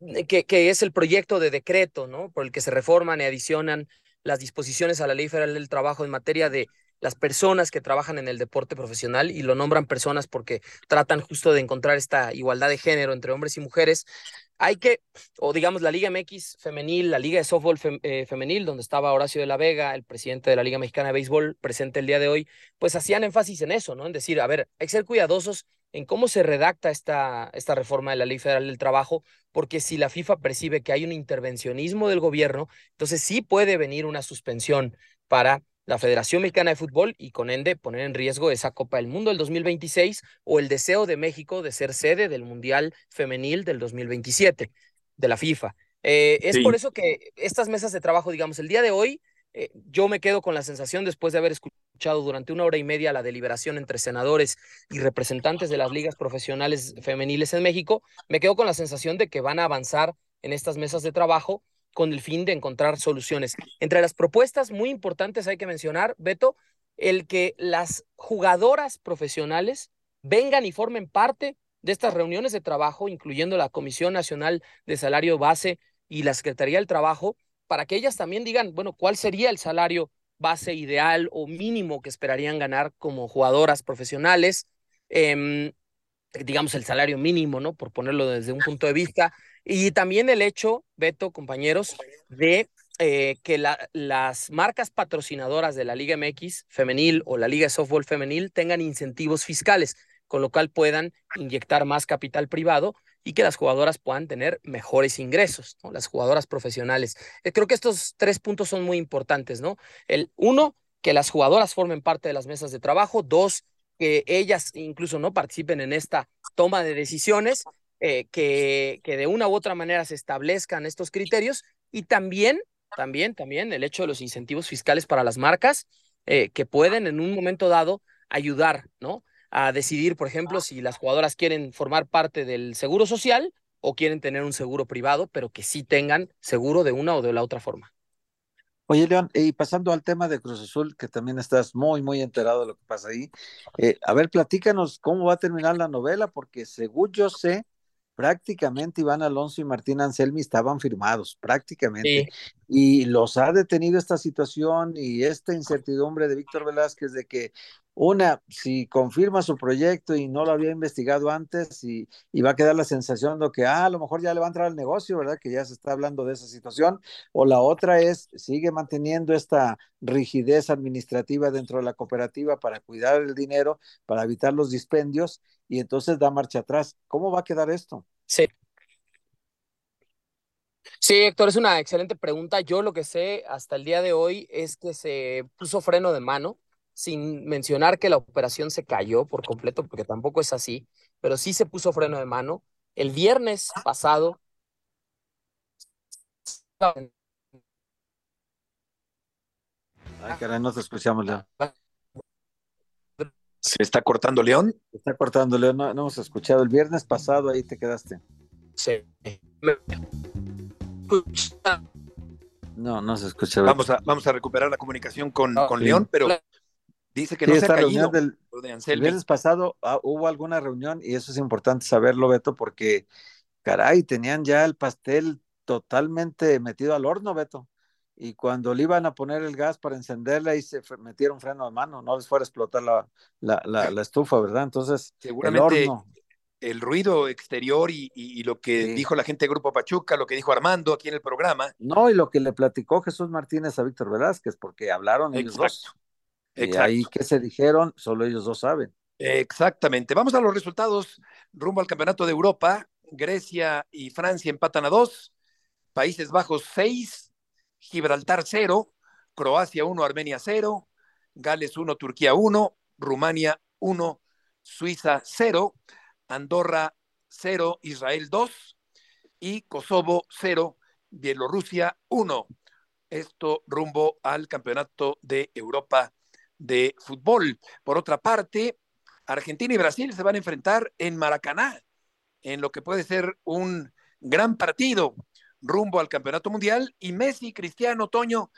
de que, que, es el proyecto de decreto, ¿no? Por el que se reforman y adicionan las disposiciones a la Ley Federal del Trabajo en materia de las personas que trabajan en el deporte profesional y lo nombran personas porque tratan justo de encontrar esta igualdad de género entre hombres y mujeres. Hay que, o digamos, la Liga MX femenil, la Liga de Softball eh, femenil, donde estaba Horacio de la Vega, el presidente de la Liga Mexicana de Béisbol, presente el día de hoy, pues hacían énfasis en eso, ¿no? En decir, a ver, hay que ser cuidadosos en cómo se redacta esta, esta reforma de la Ley Federal del Trabajo, porque si la FIFA percibe que hay un intervencionismo del gobierno, entonces sí puede venir una suspensión para la Federación Mexicana de Fútbol y con ende poner en riesgo esa Copa del Mundo del 2026 o el deseo de México de ser sede del Mundial Femenil del 2027 de la FIFA. Eh, es por eso que estas mesas de trabajo, digamos, el día de hoy, eh, yo me quedo con la sensación, después de haber escuchado durante una hora y media la deliberación entre senadores y representantes de las ligas profesionales femeniles en México, me quedo con la sensación de que van a avanzar en estas mesas de trabajo con el fin de encontrar soluciones. Entre las propuestas muy importantes hay que mencionar, Beto, el que las jugadoras profesionales vengan y formen parte de estas reuniones de trabajo, incluyendo la Comisión Nacional de Salario Base y la Secretaría del Trabajo, para que ellas también digan, bueno, cuál sería el salario base ideal o mínimo que esperarían ganar como jugadoras profesionales, em, digamos el salario mínimo, ¿no? Por ponerlo desde un punto de vista, y también el hecho, Beto, compañeros, de eh, que las marcas patrocinadoras de la Liga MX femenil o la Liga de Softball femenil tengan incentivos fiscales, con lo cual puedan inyectar más capital privado y que las jugadoras puedan tener mejores ingresos, las jugadoras profesionales. Eh, creo que estos tres puntos son muy importantes, ¿no? El uno, que las jugadoras formen parte de las mesas de trabajo. Dos, que ellas incluso no participen en esta toma de decisiones eh, que, de una u otra manera se establezcan estos criterios y también, también, también el hecho de los incentivos fiscales para las marcas eh, que pueden en un momento dado ayudar, ¿no? A decidir, por ejemplo, si las jugadoras quieren formar parte del seguro social o quieren tener un seguro privado, pero que sí tengan seguro de una o de la otra forma. Oye, León, y pasando al tema de Cruz Azul, que también estás muy, muy enterado de lo que pasa ahí. Eh, a ver, platícanos cómo va a terminar la novela, porque según yo sé, prácticamente Iván Alonso y Martín Anselmi estaban firmados, prácticamente. Y los ha detenido esta situación y esta incertidumbre de Víctor Velázquez de que una, si confirma su proyecto y no lo había investigado antes y, va a quedar la sensación de que ah, a lo mejor ya le va a entrar al negocio, ¿verdad? Que ya se está hablando de esa situación. O la otra es, sigue manteniendo esta rigidez administrativa dentro de la cooperativa para cuidar el dinero, para evitar los dispendios y entonces da marcha atrás. ¿Cómo va a quedar esto? Sí. Sí, Héctor, es una excelente pregunta. Yo lo que sé hasta el día de hoy es que se puso freno de mano sin mencionar que la operación se cayó por completo, porque tampoco es así, pero sí se puso freno de mano. El viernes pasado. Ay, caray, no te escuchamos, León. ¿Se está cortando León? Se está cortando León, no, no hemos escuchado. El viernes pasado ahí te quedaste. Sí. No, no se escucha. Vamos a, vamos a recuperar la comunicación con, con León, pero Dice que no se ha caído. Del, el viernes pasado ah, hubo alguna reunión y eso es importante saberlo, Beto, porque caray, tenían ya el pastel totalmente metido al horno, Beto. Y cuando le iban a poner el gas para encenderla, ahí se metieron freno de mano, no les fuera a explotar la, la, la, estufa, ¿verdad? Entonces, seguramente el, ruido exterior y, lo que dijo la gente de Grupo Pachuca, lo que dijo Armando aquí en el programa. No, y lo que le platicó Jesús Martínez a Víctor Velázquez, porque hablaron ellos dos. Y ahí que se dijeron, solo ellos dos saben. Exactamente. Vamos a los resultados rumbo al Campeonato de Europa. Grecia y Francia empatan a dos. Países Bajos seis. Gibraltar cero. Croacia uno, Armenia cero. Gales uno, Turquía uno. Rumania uno. Suiza cero. Andorra cero. Israel dos. Y Kosovo cero. Bielorrusia uno. Esto rumbo al Campeonato de Europa de fútbol. Por otra parte, Argentina y Brasil se van a enfrentar en Maracaná, en lo que puede ser un gran partido rumbo al Campeonato Mundial. Y Messi, Cristiano, Toño,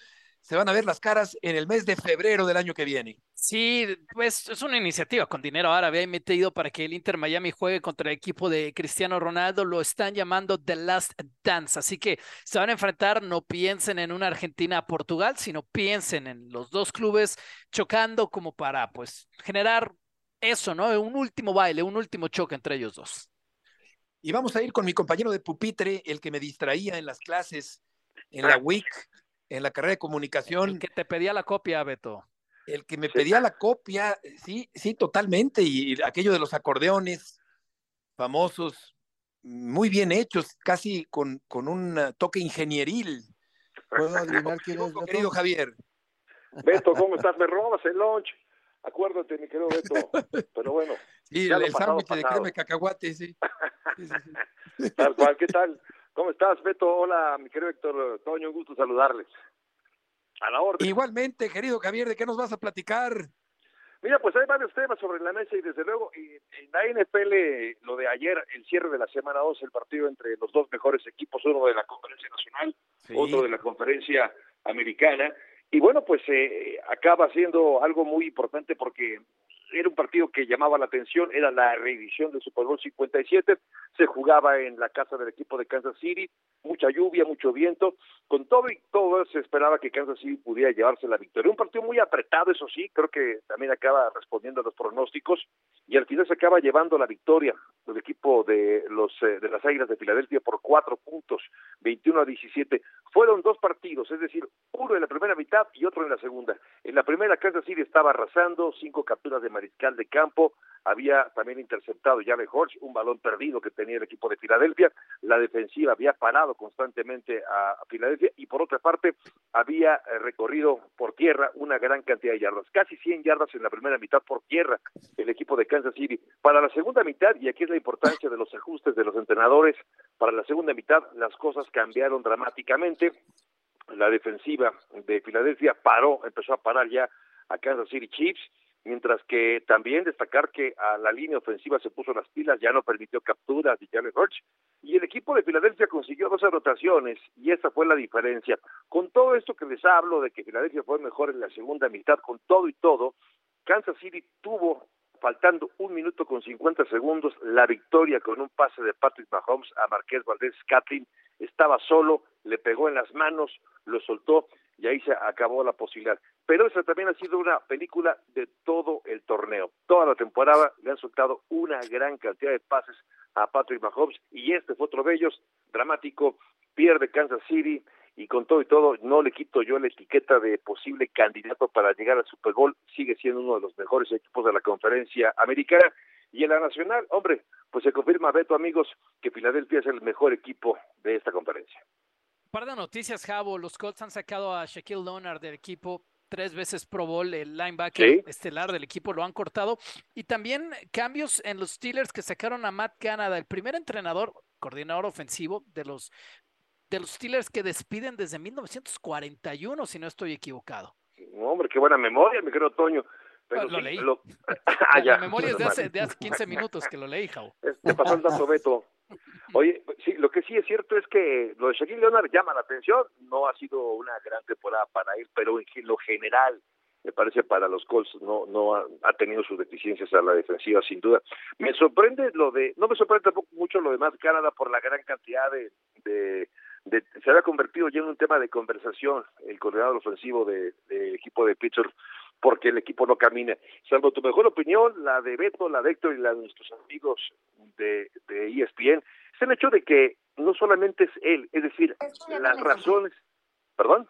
se van a ver las caras en el mes de febrero del año que viene. Sí, pues es una iniciativa con dinero árabe ahí metido para que el Inter Miami juegue contra el equipo de Cristiano Ronaldo. Lo están llamando The Last Dance. Así que se van a enfrentar, no piensen en una Argentina-Portugal, sino piensen en los dos clubes chocando como para pues generar eso, ¿no? Un último baile, un último choque entre ellos dos. Y vamos a ir con mi compañero de pupitre, el que me distraía en las clases en la WIC en la carrera de comunicación. El que te pedía la copia, Beto. El que me pedía la copia, sí, sí, totalmente. Y aquello de los acordeones famosos, muy bien hechos, casi con, con un toque ingenieril. ¿Puedo adivinar quién es, querido Javier? Beto, ¿cómo estás? Me robas el lunch. Acuérdate, mi querido Beto. Pero bueno. Sí, el, sándwich de crema cacahuate, sí. Tal cual, ¿qué tal? ¿Cómo estás, Beto? Hola, mi querido Héctor Toño, un gusto saludarles. A la orden. Igualmente, querido Javier, ¿de qué nos vas a platicar? Mira, pues hay varios temas sobre la mesa y desde luego en la NFL, lo de ayer, el cierre de la semana 2, el partido entre los dos mejores equipos, uno de la conferencia nacional, otro de la conferencia americana. Y bueno, pues eh, acaba siendo algo muy importante porque era un partido que llamaba la atención, era la reedición del Super Bowl 57, se jugaba en la casa del equipo de Kansas City, mucha lluvia, mucho viento, con todo y todo se esperaba que Kansas City pudiera llevarse la victoria. Un partido muy apretado, eso sí, creo que también acaba respondiendo a los pronósticos y al final se acaba llevando la victoria del equipo de los eh, de las Águilas de Filadelfia por cuatro puntos, 21 a 17. Fueron dos partidos, es decir, uno en la primera mitad y otro en la segunda. En la primera Kansas City estaba arrasando, cinco capturas de mariscal de campo, había también interceptado Jalen Horch, un balón perdido que tenía el equipo de Filadelfia, la defensiva había parado constantemente a, Filadelfia y por otra parte había eh, recorrido por tierra una gran cantidad de yardas, casi 100 yardas en la primera mitad por tierra el equipo de Kansas City. Para la segunda mitad, y aquí es la importancia de los ajustes de los entrenadores, para la segunda mitad las cosas cambiaron dramáticamente, la defensiva de Filadelfia paró, empezó a parar ya a Kansas City Chiefs, mientras que también destacar que a la línea ofensiva se puso las pilas, ya no permitió capturas de Jalen Hurts, y el equipo de Filadelfia consiguió dos anotaciones, y esa fue la diferencia. Con todo esto que les hablo de que Filadelfia fue mejor en la segunda mitad, con todo y todo, Kansas City tuvo faltando un minuto con 50 segundos, la victoria con un pase de Patrick Mahomes a Marqués Valdés Catlin. Estaba solo, le pegó en las manos, lo soltó y ahí se acabó la posibilidad. Pero esa también ha sido una película de todo el torneo. Toda la temporada le han soltado una gran cantidad de pases a Patrick Mahomes y este fue otro de ellos, dramático, pierde Kansas City y con todo y todo no le quito yo la etiqueta de posible candidato para llegar al Super Bowl, sigue siendo uno de los mejores equipos de la conferencia americana y en la nacional, hombre, pues se confirma, Beto, amigos, que Filadelfia es el mejor equipo de esta conferencia. Un par de noticias, Javo. Los Colts han sacado a Shaquille Leonard del equipo tres veces Pro Bowl, el linebacker estelar del equipo, lo han cortado. Y también cambios en los Steelers que sacaron a Matt Canada, el primer entrenador, coordinador ofensivo de los, de los Steelers que despiden desde 1941, si no estoy equivocado. hombre, qué buena memoria, mi querido Toño. Pero lo leí. Ah, la, memoria es de hace, de hace 15 minutos que lo leí, Javo. Te pasó el dato, Beto. Oye, sí, lo que sí es cierto es que lo de Shaquille Leonard llama la atención. No ha sido una gran temporada para él, pero en lo general, me parece para los Colts no no ha, tenido sus deficiencias a la defensiva sin duda. Me sorprende lo de, no me sorprende tampoco mucho lo de más Canadá por la gran cantidad de, de, se había convertido ya en un tema de conversación el coordinador ofensivo del de equipo de Pittsburgh porque el equipo no camina. Salvo tu mejor opinión, la de Beto, la de Héctor y la de nuestros amigos de, de ESPN, es el hecho de que no solamente es él, es decir, las razones... ¿Perdón?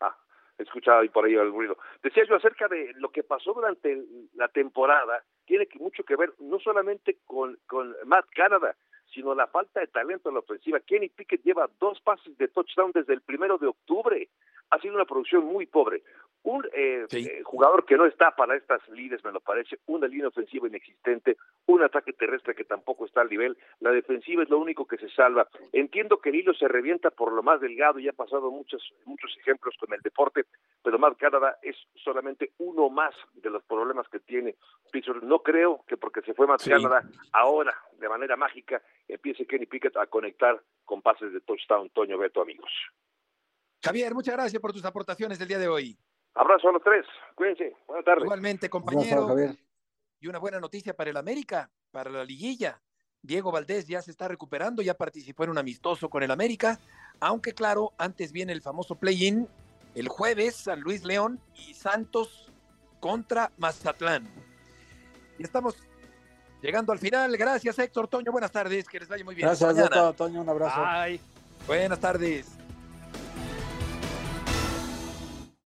Ah, he escuchado ahí por ahí el ruido. Decía yo acerca de lo que pasó durante la temporada, tiene que mucho que ver no solamente con, con Matt Canada, sino la falta de talento en la ofensiva. Kenny Pickett lleva dos pases de touchdown desde el primero de octubre. Ha sido una producción muy pobre un eh, eh, jugador que no está para estas líderes, me lo parece, una línea ofensiva inexistente, un ataque terrestre que tampoco está al nivel, la defensiva es lo único que se salva. Entiendo que el hilo se revienta por lo más delgado y ha pasado muchos, muchos ejemplos con el deporte, pero Matt Canada es solamente uno más de los problemas que tiene Pittsburgh. No creo que porque se fue Matt Canada, ahora, de manera mágica, empiece Kenny Pickett a conectar con pases de touchdown, Toño Beto, amigos. Javier, muchas gracias por tus aportaciones del día de hoy. Abrazo a los tres. Cuídense. Buenas tardes. Igualmente, compañero. y una buena noticia para el América, para la liguilla. Diego Valdés ya se está recuperando, ya participó en un amistoso con el América, aunque claro, antes viene el famoso play-in el jueves, San Luis León y Santos contra Mazatlán. Y estamos llegando al final. Gracias, Héctor Toño. Buenas tardes, que les vaya muy bien. Gracias, Toño. Un abrazo. Buenas tardes.